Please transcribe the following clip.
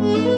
Mm-hmm.